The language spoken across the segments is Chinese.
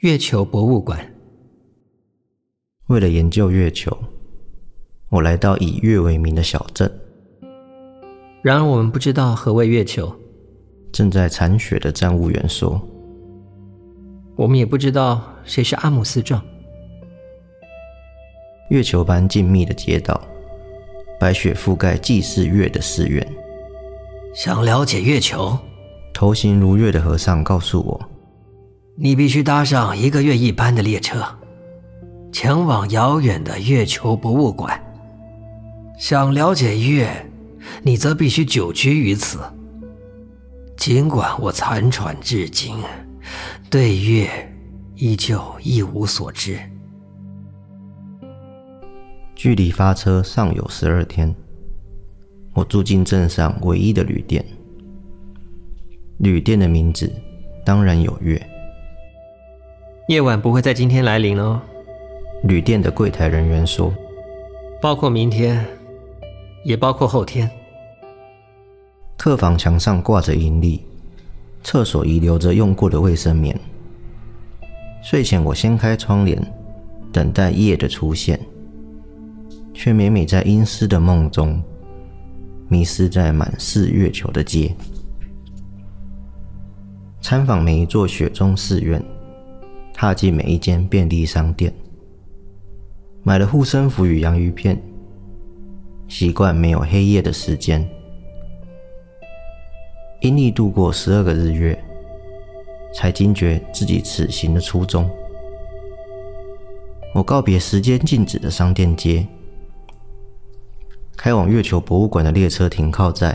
月球博物馆。为了研究月球，我来到以月为名的小镇。然而，我们不知道何谓月球。正在铲雪的站务员说：“我们也不知道谁是阿姆斯壮。”月球般静谧的街道，白雪覆盖祭祀月的寺院。想了解月球？头型如月的和尚告诉我：“你必须搭上一个月一班的列车，前往遥远的月球博物馆。想了解月，你则必须久居于此。尽管我残喘至今，对月依旧一无所知。”距离发车尚有十二天，我住进镇上唯一的旅店。旅店的名字当然有月。夜晚不会在今天来临哦。旅店的柜台人员说：“包括明天，也包括后天。”客房墙上挂着阴历，厕所遗留着用过的卫生棉。睡前我掀开窗帘，等待夜的出现，却每每在阴湿的梦中，迷失在满是月球的街。参访每一座雪中寺院，踏进每一间便利商店，买了护身符与洋芋片，习惯没有黑夜的时间，阴历度过十二个日月，才惊觉自己此行的初衷。我告别时间静止的商店街，开往月球博物馆的列车停靠在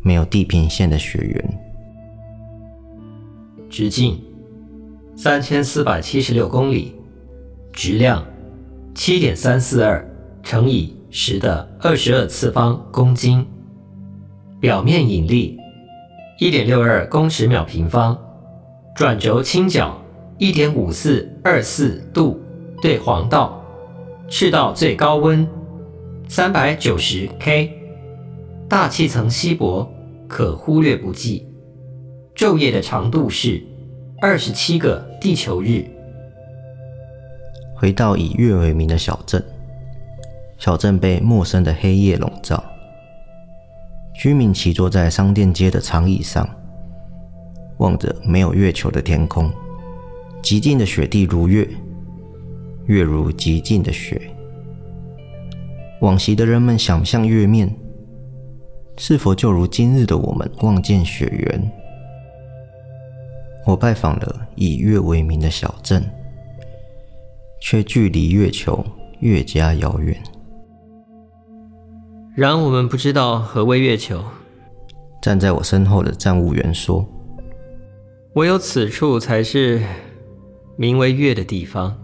没有地平线的雪原。直径三千四百七十六公里，质量七点三四二乘以十的二十二次方公斤，表面引力一点六二公尺秒平方，转轴倾角一点五四二四度对黄道，赤道最高温三百九十 K，大气层稀薄，可忽略不计。昼夜的长度是二十七个地球日。回到以月为名的小镇，小镇被陌生的黑夜笼罩。居民骑坐在商店街的长椅上，望着没有月球的天空。极静的雪地如月，月如极静的雪。往昔的人们想象月面，是否就如今日的我们望见雪原？我拜访了以月为名的小镇，却距离月球越加遥远。然我们不知道何为月球。站在我身后的站务员说：“唯有此处才是名为月的地方。”